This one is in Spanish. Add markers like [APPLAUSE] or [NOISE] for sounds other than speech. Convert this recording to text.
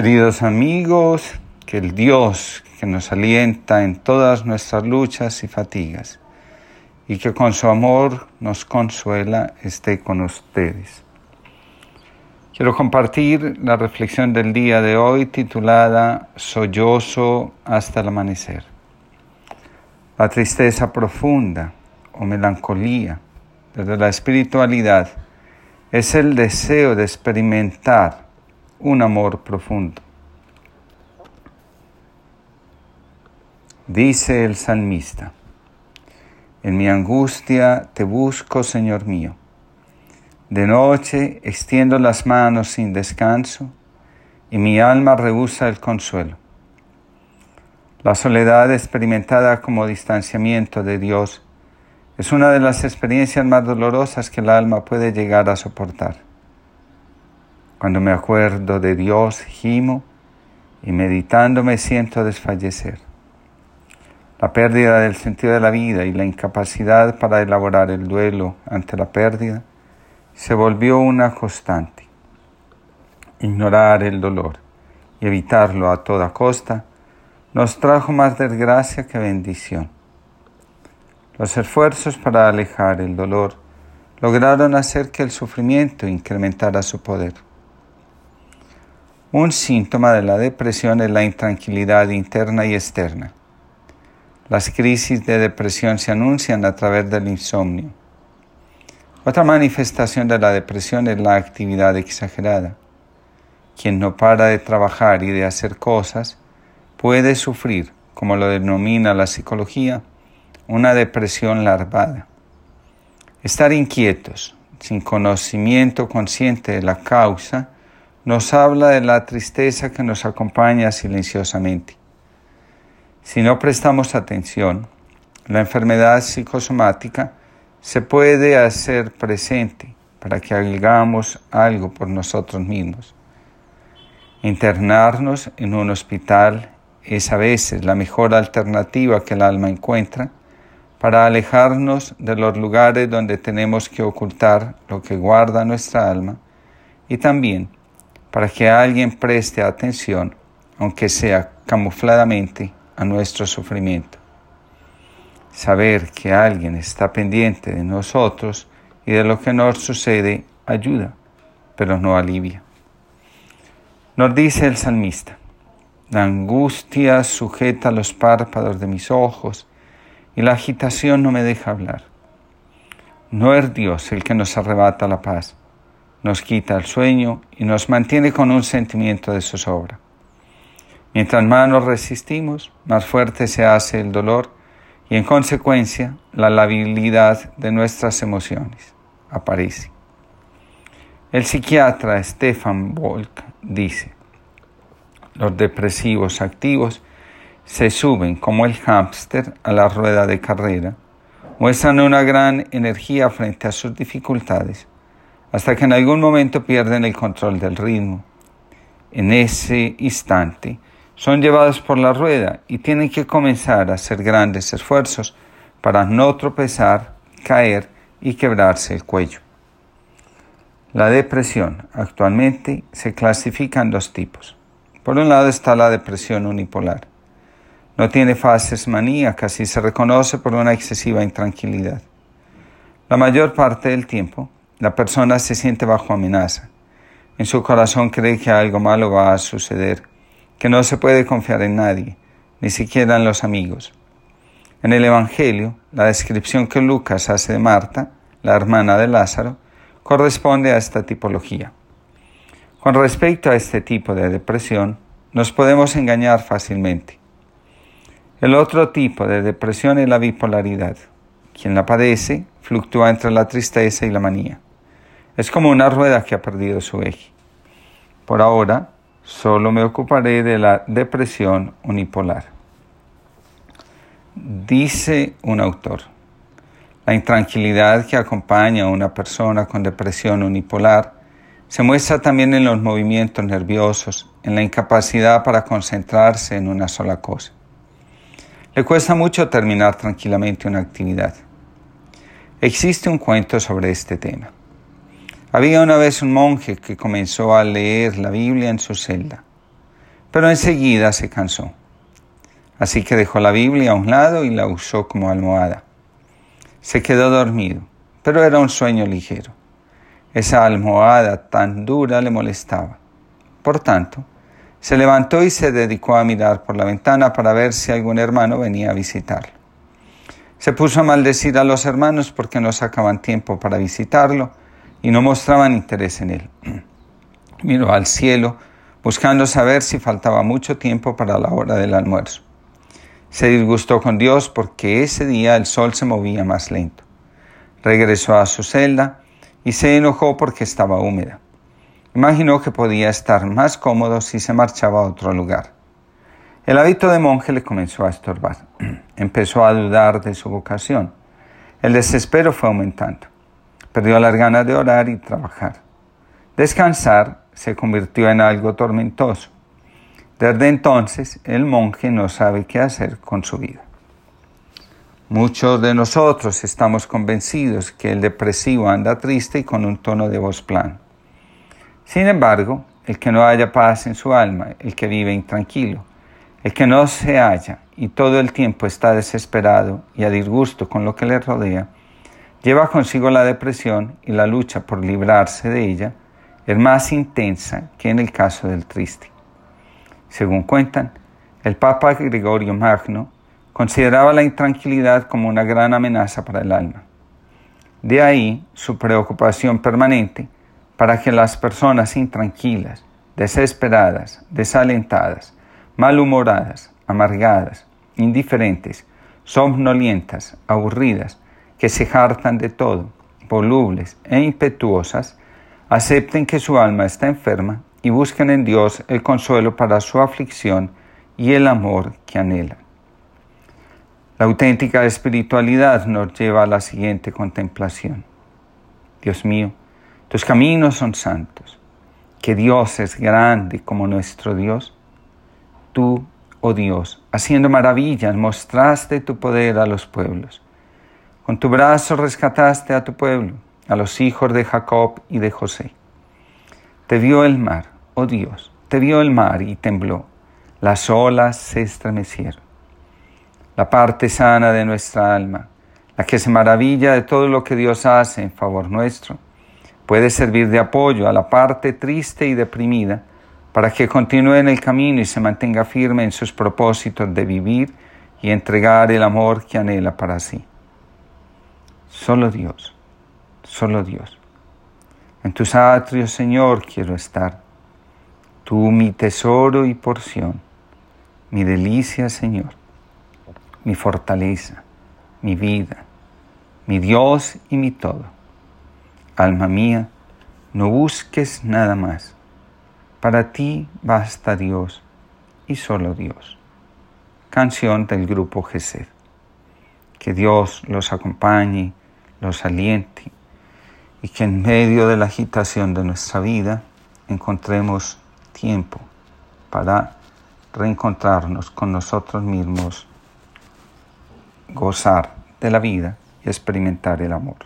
Queridos amigos, que el Dios que nos alienta en todas nuestras luchas y fatigas y que con su amor nos consuela esté con ustedes. Quiero compartir la reflexión del día de hoy titulada Sollozo hasta el amanecer. La tristeza profunda o melancolía desde la espiritualidad es el deseo de experimentar un amor profundo. Dice el salmista, en mi angustia te busco, Señor mío. De noche extiendo las manos sin descanso y mi alma rehúsa el consuelo. La soledad experimentada como distanciamiento de Dios es una de las experiencias más dolorosas que el alma puede llegar a soportar. Cuando me acuerdo de Dios, gimo y meditando me siento desfallecer. La pérdida del sentido de la vida y la incapacidad para elaborar el duelo ante la pérdida se volvió una constante. Ignorar el dolor y evitarlo a toda costa nos trajo más desgracia que bendición. Los esfuerzos para alejar el dolor lograron hacer que el sufrimiento incrementara su poder. Un síntoma de la depresión es la intranquilidad interna y externa. Las crisis de depresión se anuncian a través del insomnio. Otra manifestación de la depresión es la actividad exagerada. Quien no para de trabajar y de hacer cosas puede sufrir, como lo denomina la psicología, una depresión larvada. Estar inquietos, sin conocimiento consciente de la causa, nos habla de la tristeza que nos acompaña silenciosamente. Si no prestamos atención, la enfermedad psicosomática se puede hacer presente para que hagamos algo por nosotros mismos. Internarnos en un hospital es a veces la mejor alternativa que el alma encuentra para alejarnos de los lugares donde tenemos que ocultar lo que guarda nuestra alma y también para que alguien preste atención, aunque sea camufladamente, a nuestro sufrimiento. Saber que alguien está pendiente de nosotros y de lo que nos sucede ayuda, pero no alivia. Nos dice el salmista, la angustia sujeta los párpados de mis ojos y la agitación no me deja hablar. No es Dios el que nos arrebata la paz, nos quita el sueño y nos mantiene con un sentimiento de zozobra. Mientras más nos resistimos, más fuerte se hace el dolor y en consecuencia la labilidad de nuestras emociones aparece. El psiquiatra Stefan Volk dice, los depresivos activos se suben como el hámster a la rueda de carrera, muestran una gran energía frente a sus dificultades, hasta que en algún momento pierden el control del ritmo. En ese instante, son llevados por la rueda y tienen que comenzar a hacer grandes esfuerzos para no tropezar, caer y quebrarse el cuello. La depresión actualmente se clasifica en dos tipos. Por un lado está la depresión unipolar. No tiene fases maníacas y se reconoce por una excesiva intranquilidad. La mayor parte del tiempo, la persona se siente bajo amenaza. En su corazón cree que algo malo va a suceder que no se puede confiar en nadie, ni siquiera en los amigos. En el Evangelio, la descripción que Lucas hace de Marta, la hermana de Lázaro, corresponde a esta tipología. Con respecto a este tipo de depresión, nos podemos engañar fácilmente. El otro tipo de depresión es la bipolaridad. Quien la padece fluctúa entre la tristeza y la manía. Es como una rueda que ha perdido su eje. Por ahora, Solo me ocuparé de la depresión unipolar. Dice un autor, la intranquilidad que acompaña a una persona con depresión unipolar se muestra también en los movimientos nerviosos, en la incapacidad para concentrarse en una sola cosa. Le cuesta mucho terminar tranquilamente una actividad. Existe un cuento sobre este tema. Había una vez un monje que comenzó a leer la Biblia en su celda. pero enseguida se cansó. Así que dejó la Biblia a un lado y la usó como almohada. Se quedó dormido, pero era un sueño ligero. Esa almohada tan dura le molestaba. Por tanto, se levantó y se dedicó a mirar por la ventana para ver si algún hermano venía a visitarlo. Se puso a maldecir a los hermanos porque no sacaban tiempo para visitarlo y no mostraban interés en él. [CLEARS THROAT] Miró al cielo buscando saber si faltaba mucho tiempo para la hora del almuerzo. Se disgustó con Dios porque ese día el sol se movía más lento. Regresó a su celda y se enojó porque estaba húmeda. Imaginó que podía estar más cómodo si se marchaba a otro lugar. El hábito de monje le comenzó a estorbar. [CLEARS THROAT] Empezó a dudar de su vocación. El desespero fue aumentando. Perdió las ganas de orar y trabajar. Descansar se convirtió en algo tormentoso. Desde entonces el monje no sabe qué hacer con su vida. Muchos de nosotros estamos convencidos que el depresivo anda triste y con un tono de voz plano. Sin embargo, el que no haya paz en su alma, el que vive intranquilo, el que no se halla y todo el tiempo está desesperado y a disgusto con lo que le rodea, lleva consigo la depresión y la lucha por librarse de ella es más intensa que en el caso del triste. Según cuentan, el Papa Gregorio Magno Consideraba la intranquilidad como una gran amenaza para el alma. De ahí su preocupación permanente para que las personas intranquilas, desesperadas, desalentadas, malhumoradas, amargadas, indiferentes, somnolientas, aburridas, que se hartan de todo, volubles e impetuosas, acepten que su alma está enferma y busquen en Dios el consuelo para su aflicción y el amor que anhelan. La auténtica espiritualidad nos lleva a la siguiente contemplación. Dios mío, tus caminos son santos, que Dios es grande como nuestro Dios. Tú, oh Dios, haciendo maravillas, mostraste tu poder a los pueblos. Con tu brazo rescataste a tu pueblo, a los hijos de Jacob y de José. Te vio el mar, oh Dios, te vio el mar y tembló, las olas se estremecieron la parte sana de nuestra alma, la que se maravilla de todo lo que Dios hace en favor nuestro, puede servir de apoyo a la parte triste y deprimida para que continúe en el camino y se mantenga firme en sus propósitos de vivir y entregar el amor que anhela para sí. Solo Dios, solo Dios. En tus atrios, Señor, quiero estar. Tú mi tesoro y porción, mi delicia, Señor mi fortaleza, mi vida, mi Dios y mi todo. Alma mía, no busques nada más. Para ti basta Dios y solo Dios. Canción del grupo Gesed. Que Dios los acompañe, los aliente y que en medio de la agitación de nuestra vida encontremos tiempo para reencontrarnos con nosotros mismos gozar de la vida y experimentar el amor.